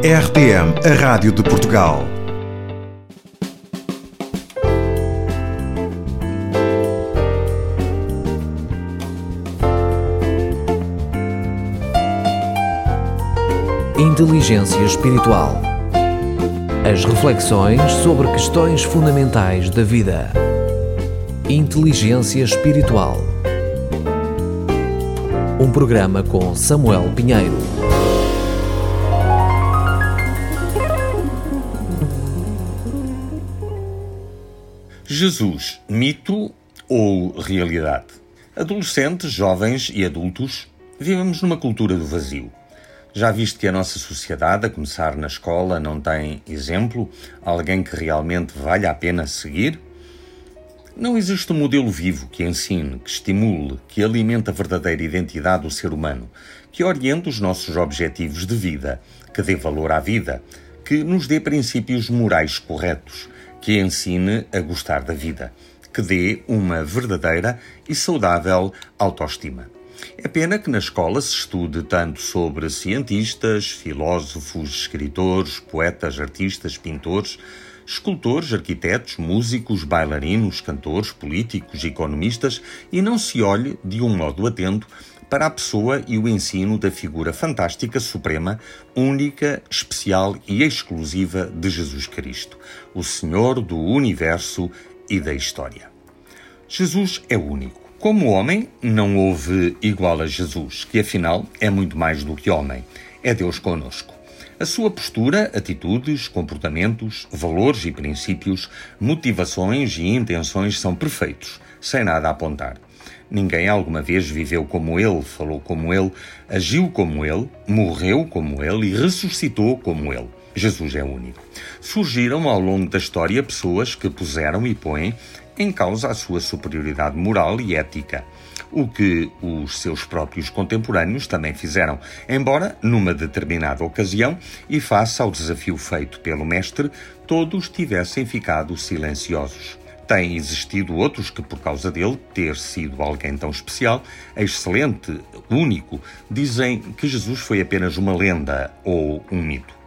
RTM, a Rádio de Portugal. Inteligência Espiritual. As reflexões sobre questões fundamentais da vida. Inteligência Espiritual. Um programa com Samuel Pinheiro. Jesus, mito ou realidade? Adolescentes, jovens e adultos, vivemos numa cultura do vazio. Já viste que a nossa sociedade, a começar na escola, não tem exemplo? Alguém que realmente vale a pena seguir? Não existe um modelo vivo que ensine, que estimule, que alimente a verdadeira identidade do ser humano, que oriente os nossos objetivos de vida, que dê valor à vida, que nos dê princípios morais corretos, que ensine a gostar da vida, que dê uma verdadeira e saudável autoestima. É pena que na escola se estude tanto sobre cientistas, filósofos, escritores, poetas, artistas, pintores, escultores, arquitetos, músicos, bailarinos, cantores, políticos, economistas e não se olhe de um modo atento para a pessoa e o ensino da figura fantástica, suprema, única, especial e exclusiva de Jesus Cristo, o Senhor do universo e da história. Jesus é único. Como homem, não houve igual a Jesus, que afinal é muito mais do que homem. É Deus conosco. A sua postura, atitudes, comportamentos, valores e princípios, motivações e intenções são perfeitos, sem nada a apontar. Ninguém alguma vez viveu como ele, falou como ele, agiu como ele, morreu como ele e ressuscitou como ele. Jesus é único. Surgiram ao longo da história pessoas que puseram e põem em causa a sua superioridade moral e ética, o que os seus próprios contemporâneos também fizeram, embora numa determinada ocasião e face ao desafio feito pelo mestre, todos tivessem ficado silenciosos. Têm existido outros que, por causa dele ter sido alguém tão especial, excelente, único, dizem que Jesus foi apenas uma lenda ou um mito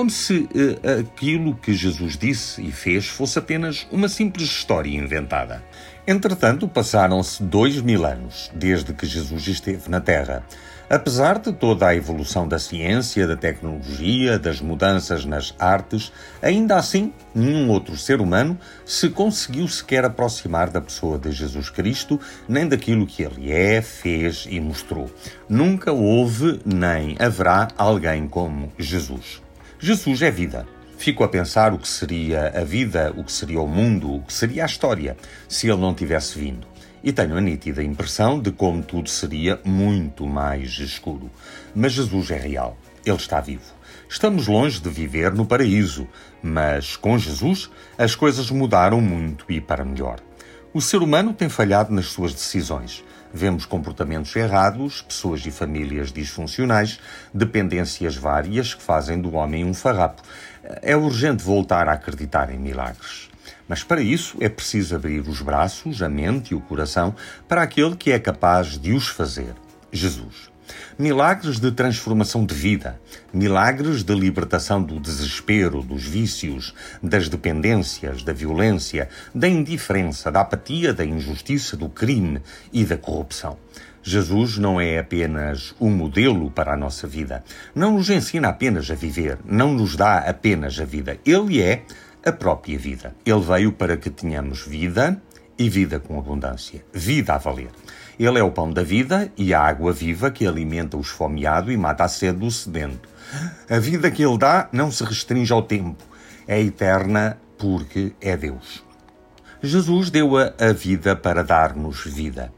como se uh, aquilo que Jesus disse e fez fosse apenas uma simples história inventada. Entretanto, passaram-se dois mil anos desde que Jesus esteve na Terra. Apesar de toda a evolução da ciência, da tecnologia, das mudanças nas artes, ainda assim, nenhum outro ser humano se conseguiu sequer aproximar da pessoa de Jesus Cristo, nem daquilo que ele é, fez e mostrou. Nunca houve nem haverá alguém como Jesus. Jesus é vida. Fico a pensar o que seria a vida, o que seria o mundo, o que seria a história, se ele não tivesse vindo. E tenho a nítida impressão de como tudo seria muito mais escuro. Mas Jesus é real. Ele está vivo. Estamos longe de viver no paraíso, mas com Jesus as coisas mudaram muito e para melhor. O ser humano tem falhado nas suas decisões. Vemos comportamentos errados, pessoas e famílias disfuncionais, dependências várias que fazem do homem um farrapo. É urgente voltar a acreditar em milagres. Mas para isso é preciso abrir os braços, a mente e o coração para aquele que é capaz de os fazer: Jesus. Milagres de transformação de vida, milagres de libertação do desespero, dos vícios, das dependências, da violência, da indiferença, da apatia, da injustiça, do crime e da corrupção. Jesus não é apenas um modelo para a nossa vida, não nos ensina apenas a viver, não nos dá apenas a vida. Ele é a própria vida. Ele veio para que tenhamos vida e vida com abundância, vida a valer. Ele é o pão da vida e a água viva que alimenta o esfomeado e mata a sede do sedento. A vida que ele dá não se restringe ao tempo, é eterna porque é Deus. Jesus deu a, a vida para dar-nos vida.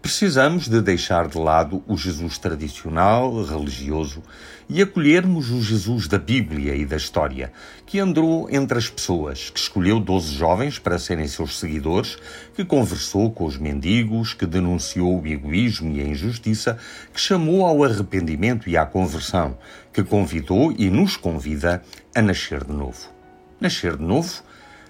Precisamos de deixar de lado o Jesus tradicional, religioso, e acolhermos o Jesus da Bíblia e da história, que andou entre as pessoas, que escolheu doze jovens para serem seus seguidores, que conversou com os mendigos, que denunciou o egoísmo e a injustiça, que chamou ao arrependimento e à conversão, que convidou e nos convida a nascer de novo. Nascer de novo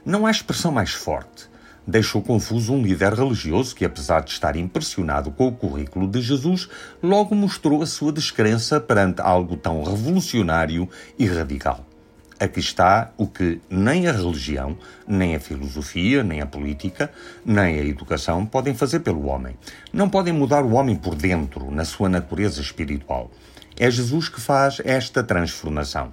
não há expressão mais forte deixou confuso um líder religioso que, apesar de estar impressionado com o currículo de Jesus, logo mostrou a sua descrença perante algo tão revolucionário e radical. Aqui está o que nem a religião, nem a filosofia, nem a política, nem a educação podem fazer pelo homem. Não podem mudar o homem por dentro, na sua natureza espiritual. É Jesus que faz esta transformação.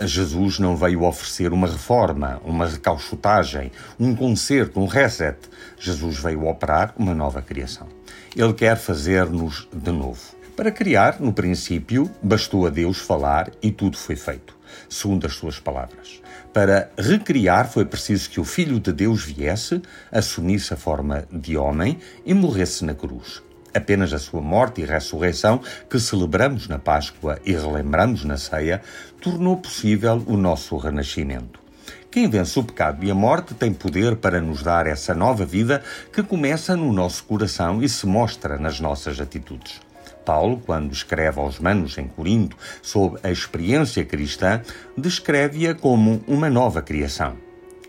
Jesus não veio oferecer uma reforma, uma recauchutagem, um conserto, um reset. Jesus veio operar uma nova criação. Ele quer fazer-nos de novo. Para criar, no princípio, bastou a Deus falar e tudo foi feito, segundo as suas palavras. Para recriar, foi preciso que o Filho de Deus viesse, assumisse a forma de homem e morresse na cruz. Apenas a sua morte e ressurreição, que celebramos na Páscoa e relembramos na ceia, tornou possível o nosso renascimento. Quem vence o pecado e a morte tem poder para nos dar essa nova vida que começa no nosso coração e se mostra nas nossas atitudes. Paulo, quando escreve aos Manos em Corinto sobre a experiência cristã, descreve-a como uma nova criação.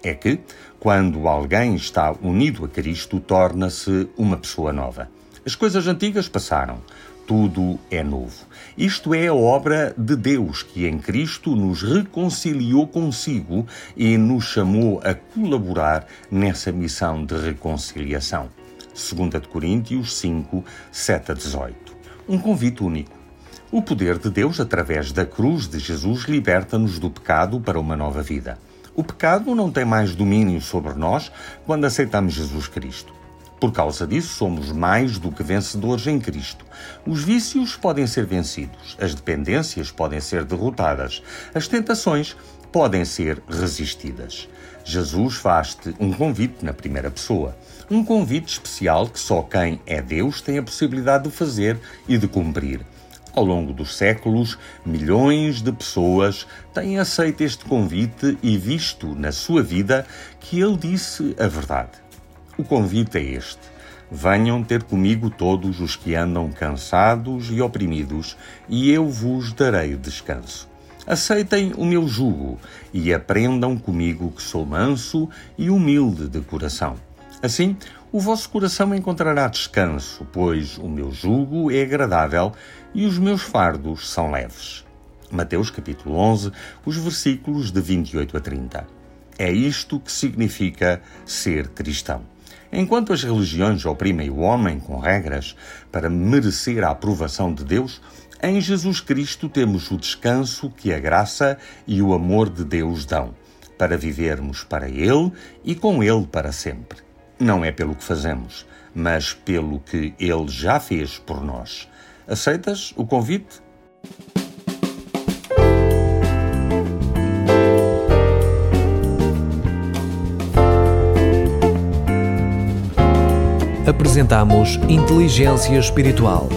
É que, quando alguém está unido a Cristo, torna-se uma pessoa nova. As coisas antigas passaram, tudo é novo. Isto é a obra de Deus que em Cristo nos reconciliou consigo e nos chamou a colaborar nessa missão de reconciliação. 2 Coríntios 5, 7 a 18. Um convite único. O poder de Deus, através da cruz de Jesus, liberta-nos do pecado para uma nova vida. O pecado não tem mais domínio sobre nós quando aceitamos Jesus Cristo. Por causa disso, somos mais do que vencedores em Cristo. Os vícios podem ser vencidos, as dependências podem ser derrotadas, as tentações podem ser resistidas. Jesus faz-te um convite na primeira pessoa. Um convite especial que só quem é Deus tem a possibilidade de fazer e de cumprir. Ao longo dos séculos, milhões de pessoas têm aceito este convite e visto na sua vida que ele disse a verdade. O convite é este: Venham ter comigo todos os que andam cansados e oprimidos, e eu vos darei descanso. Aceitem o meu jugo e aprendam comigo que sou manso e humilde de coração. Assim, o vosso coração encontrará descanso, pois o meu jugo é agradável e os meus fardos são leves. Mateus capítulo 11, os versículos de 28 a 30. É isto que significa ser cristão. Enquanto as religiões oprimem o homem com regras para merecer a aprovação de Deus, em Jesus Cristo temos o descanso que a graça e o amor de Deus dão, para vivermos para Ele e com Ele para sempre. Não é pelo que fazemos, mas pelo que Ele já fez por nós. Aceitas o convite? Apresentamos Inteligência Espiritual.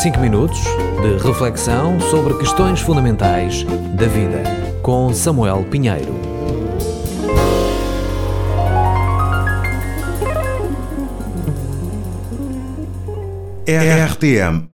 5 minutos de reflexão sobre questões fundamentais da vida, com Samuel Pinheiro. RTM